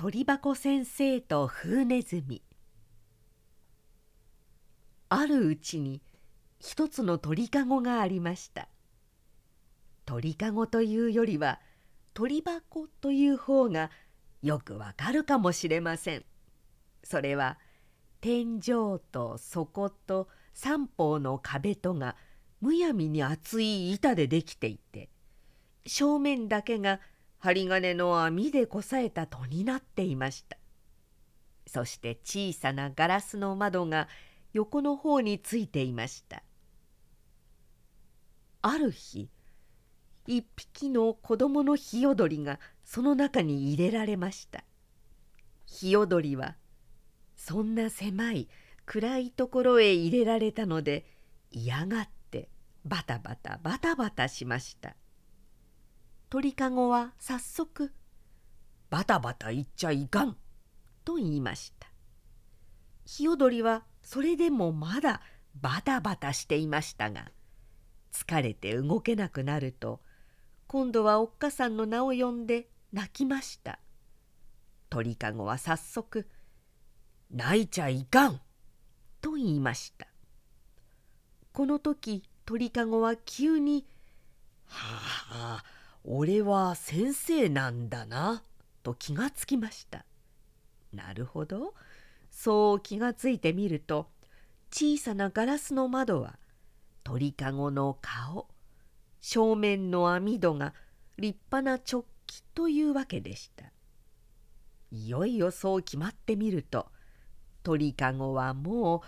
鳥箱先生と風ネズミ。あるうちに一つの鳥かごがありました。鳥かごというよりは鳥箱という方がよくわかるかもしれません。それは天井と底と三方の壁とがむやみに厚い板でできていて正面だけが針金の網でこさえた戸になっていました。そして小さなガラスの窓が横の方についていました。ある日一匹の子供のヒヨドリがその中に入れられました。ヒヨドリはそんな狭い暗いところへ入れられたので嫌がってバタバタバタバタしました。鳥かごは早速「バタバタ言っちゃいかん」と言いました。ヒヨドリはそれでもまだバタバタしていましたが疲れて動けなくなると今度はおっかさんの名を呼んで泣きました。鳥かごは早速「泣いちゃいかん」と言いました。この時鳥かごは急に「はあ俺は先生なんだな」と気がつきました。なるほど。そう気がついてみると小さなガラスの窓は鳥かごの顔正面の網戸が立派な直帰というわけでした。いよいよそう決まってみると鳥かごはもう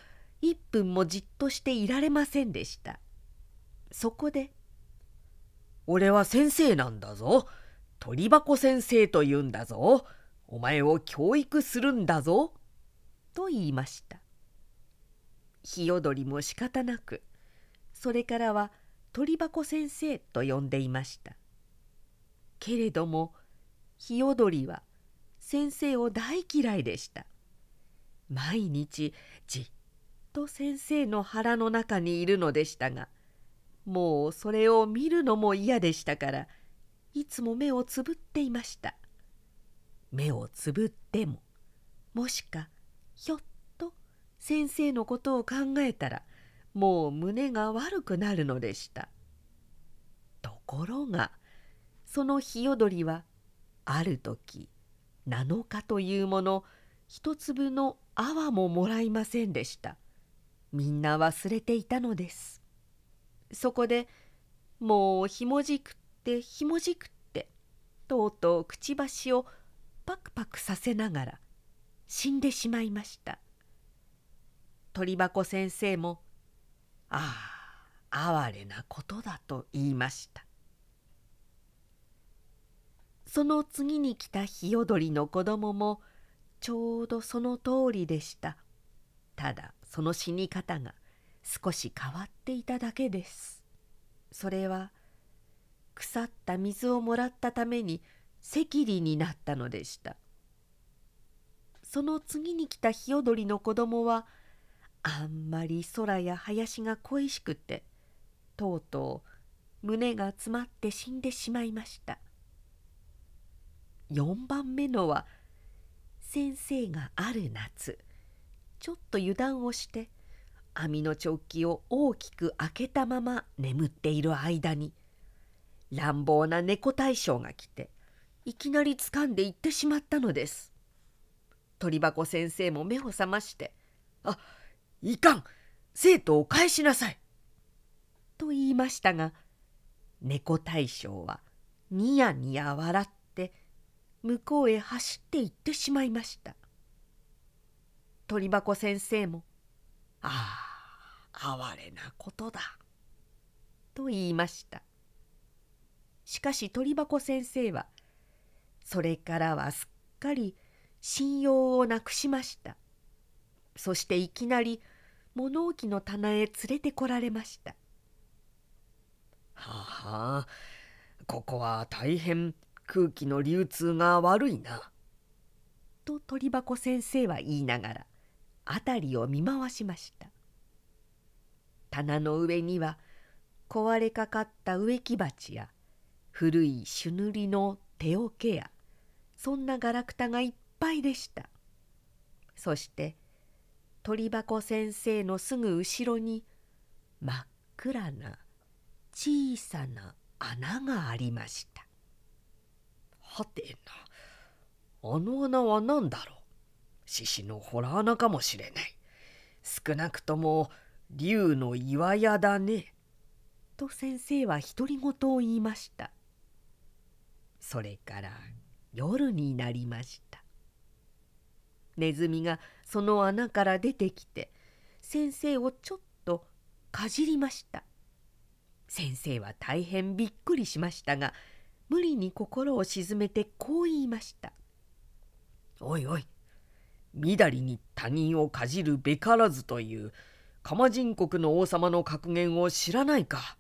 一分もじっとしていられませんでした。そこで「俺は先生なんだぞ。鳥箱先生と言うんだぞ。お前を教育するんだぞ」と言いました。ヒヨドリも仕方なく。それからは鳥箱先生と呼んでいました。けれどもヒヨドリは先生を大嫌いでした。毎日じっと先生の腹の中にいるのでしたがもうそれを見るのも嫌でしたからいつも目をつぶっていました。目をつぶってももしかひょっと先生のことを考えたらもう胸が悪くなるのでした。ところがそのヒヨドリはある時7日というもの一粒の泡ももらいませんでした。みんな忘れていたのです。そこでもうひもじくってひもじくってとうとうくちばしをパクパクさせながら死んでしまいました。鳥箱先生も「ああ哀れなことだ」と言いました。その次に来たヒヨドリの子供もちょうどその通りでした。ただその死に方が少し変わっていただけです。それは腐った水をもらったために赤痢になったのでした。その次に来たヒヨドリの子供はあんまり空や林が恋しくてとうとう胸が詰まって死んでしまいました。4番目のは先生がある夏ちょっと油断をして網のチョッキを大きく開けたまま眠っている間に乱暴な猫大将が来ていきなり掴んでいってしまったのです。鳥箱先生も目を覚まして「あいかん生徒を返しなさい」と言いましたが猫大将はニヤニヤ笑って向こうへ走って行ってしまいました鳥箱先生も「哀れなことだ」と言いましたしかし鳥箱先生はそれからはすっかり信用をなくしましたそしていきなり物置の棚へ連れてこられましたははあここは大変空気の流通が悪いな。と鳥箱先生は言いながら辺りを見回しました。棚の上には壊れかかった植木鉢や古い朱塗りの手桶やそんなガラクタがいっぱいでした。そして鳥箱先生のすぐ後ろに真っ暗な小さな穴がありました。はてなあの穴は何だろう。獅子の洞穴かもしれない。少なくとも竜の岩屋だね。と先生は独り言を言いました。それから夜になりました。ネズミがその穴から出てきて先生をちょっとかじりました。先生は大変びっくりしましたが無理に心を鎮めてこう言いました「おいおいみだりに他人をかじるべからずという鎌人国の王様の格言を知らないか。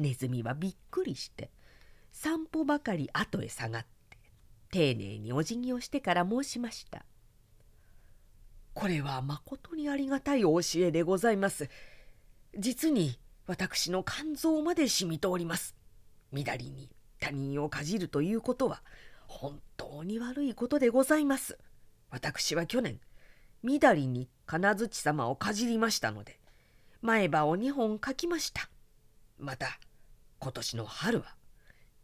ネズミはびっくりして散歩ばかり後へ下がって丁寧にお辞儀をしてから申しました「これはまことにありがたいお教えでございます。実に私の肝臓まで染みております。みだりに他人をかじるということは本当に悪いことでございます。私は去年みだりに金槌様をかじりましたので前歯を2本かきました。また今年の春は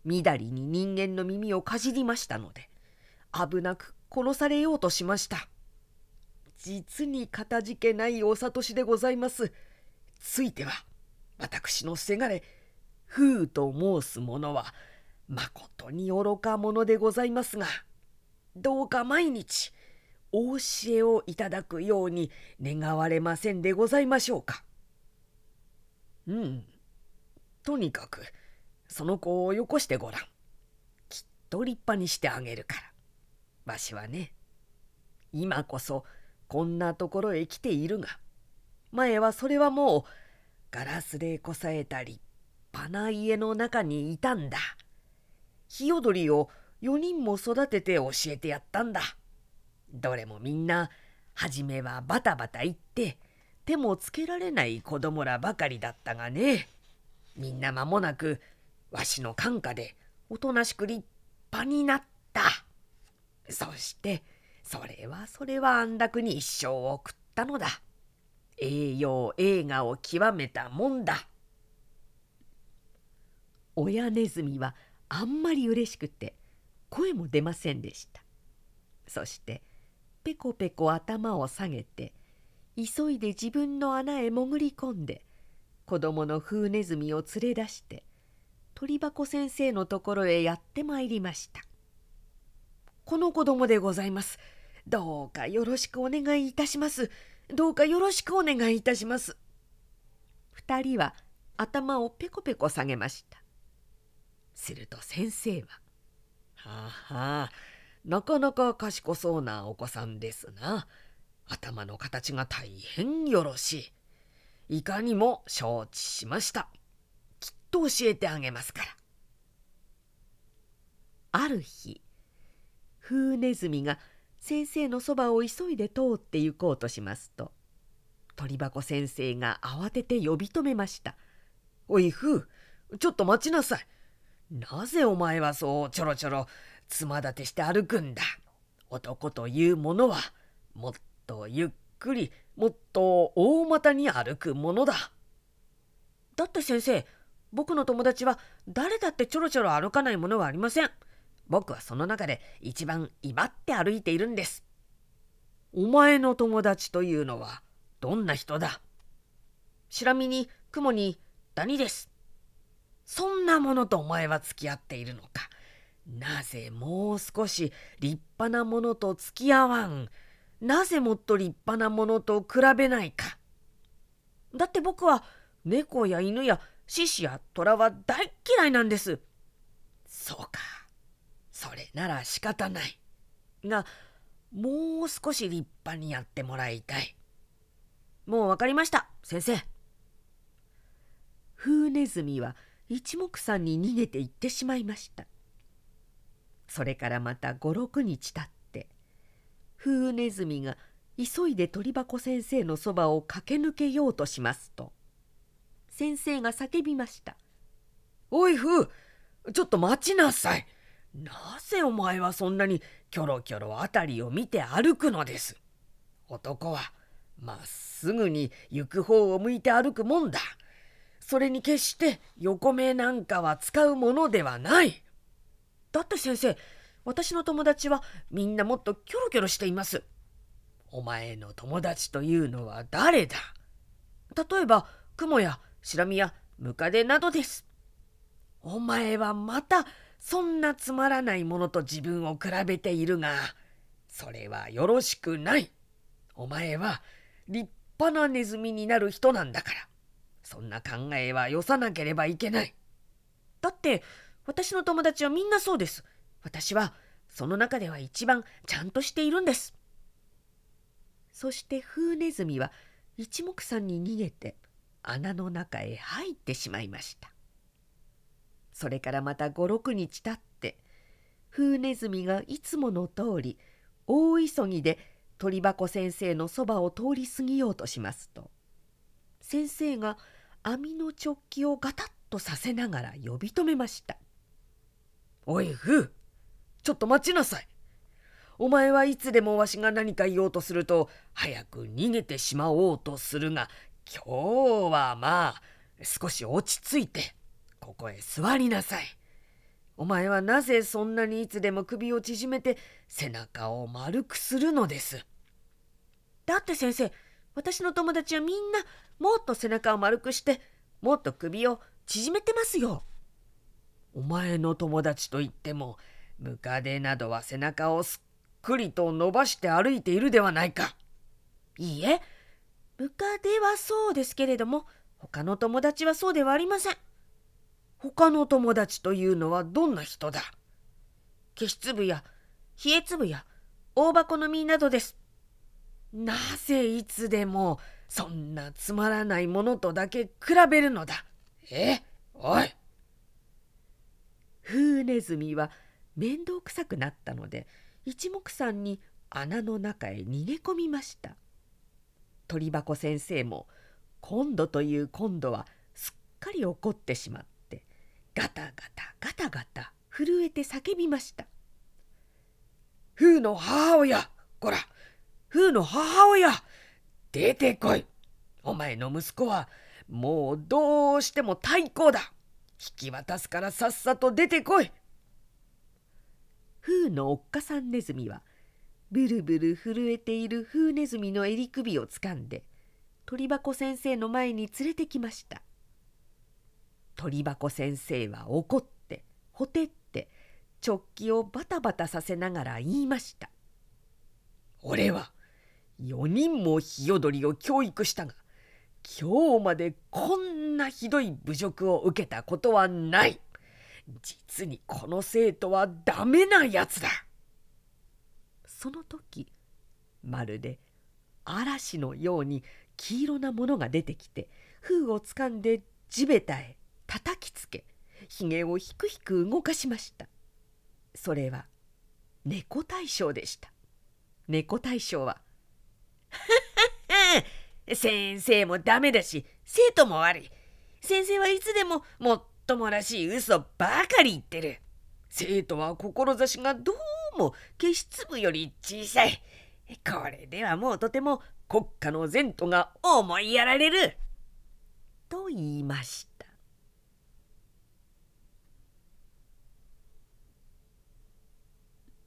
みだりに人間の耳をかじりましたので危なく殺されようとしました実にかたじけないお諭しでございますついては私のせがれ風と申す者はまことに愚か者でございますがどうか毎日お教えをいただくように願われませんでございましょうか。うん、とにかくその子をよこしてごらん。きっと立派にしてあげるから。わしはね今こそこんなところへ来ているが前はそれはもうガラスでこさえた立派な家の中にいたんだ。ヒヨドリを4人も育てて教えてやったんだ。どれもみんな初めはバタバタ言って手もつけられない子供らばかりだったがね。みんな間もなくわしの感化でおとなしく立派になった。そしてそれはそれは安楽に一生を送ったのだ。栄養映画を極めたもんだ。親ネズミはあんまり嬉しくて声も出ませんでした。そしてペコペコ頭を下げて急いで自分の穴へ潜り込んで子供のフネズミを連れ出して鳥箱先生のところへやってまいりました。この子供でございます。どうかよろしくお願いいたします。どうかよろしくお願いいたします。二人は頭をペコペコ下げました。すると先生は「はあはあなかなか賢そうなお子さんですな頭の形が大変よろしいいかにも承知しました。きっと教えてあげますから。ある日、フウネズミが先生のそばを急いで通って行こうとしますと、鳥箱先生が慌てて呼び止めました。おい、フー、ちょっと待ちなさい。なぜお前はそうちょろちょろつま立てして歩くんだ。男というものはもっとゆっくりもっと大股に歩くものだ。だって先生、僕の友達は誰だってちょろちょろ歩かないものはありません。僕はその中で一番威張って歩いているんです。お前の友達というのはどんな人だ？白身に雲にダニです。そんなものとお前は付き合っているのか。なぜもう少し立派なものと付き合わん？なぜもっと立派なものと比べないか？だって僕は猫や犬や獅子や虎は大嫌いなんです。そうか。それなら仕方ない。が、もう少し立派にやってもらいたい。もうわかりました、先生。フウネズミは一目散に逃げていってしまいました。それからまた五六日たってフウネズミが急いで鳥箱先生のそばを駆け抜けようとしますと先生が叫びました「おいフーちょっと待ちなさい。なぜお前はそんなにキョロキョロ辺りを見て歩くのです。男はまっすぐに行く方を向いて歩くもんだ。それに決して横目なんかは使うものではない。だって先生私の友達はみんなもっとキョロキョロしています。お前の友達というのは誰だ？例えば雲やシラミやムカデなどです。お前はまたそんなつまらないものと自分を比べているがそれはよろしくない。お前は立派なネズミになる人なんだから。そんな考えはよさなければいけない。だって私の友達はみんなそうです。私はその中では一番ちゃんとしているんです。そしてフウネズミは一目散に逃げて穴の中へ入ってしまいました。それからまた五六日経ってフウネズミがいつもの通り大急ぎで鳥箱先生のそばを通り過ぎようとしますと先生が網のチョッキをガタッとさせながら呼び止めました「おいフーちょっと待ちなさい。お前はいつでもわしが何か言おうとすると早く逃げてしまおうとするが今日はまあ少し落ち着いてここへ座りなさい。お前はなぜそんなにいつでも首を縮めて背中を丸くするのです？だって先生私の友達はみんなもっと背中を丸くしてもっと首を縮めてますよ。お前の友達といってもムカデなどは背中をすっくりと伸ばして歩いているではないか。いいえ、ムカデはそうですけれども、他の友達はそうではありません。他の友達というのはどんな人だ？消し粒や冷え粒や大箱の実などです。なぜいつでもそんなつまらないものとだけ比べるのだ？え？おい。フーネズミは面倒くさくなったので一目散に穴の中へ逃げ込みました。鳥箱先生も今度という今度はすっかり怒ってしまってガタガタガタガタ震えて叫びました「フーの母親こらフーの母親出てこい。お前の息子はもうどうしても太鼓だ。引き渡すからさっさと出てこい。フーのおっかさんネズミはブルブル震えているフーネズミの襟首をつかんで鳥箱先生の前に連れてきました。鳥箱先生は怒ってほてって直帰をバタバタさせながら言いました「俺は4人もヒヨドリを教育したが今日までこんなひどい侮辱を受けたことはない。実にこの生徒はダメなやつだ。その時まるで嵐のように黄色なものが出てきて封をつかんで地べたへ叩きつけひげをひくひく動かしました。それは猫大将でした。猫大将は「先生もダメだし生徒も悪い先生はいつでももっともらしい嘘ばかり言ってる。生徒は志がどうも消し粒より小さい。これではもうとても国家の前途が思いやられる。と言いました。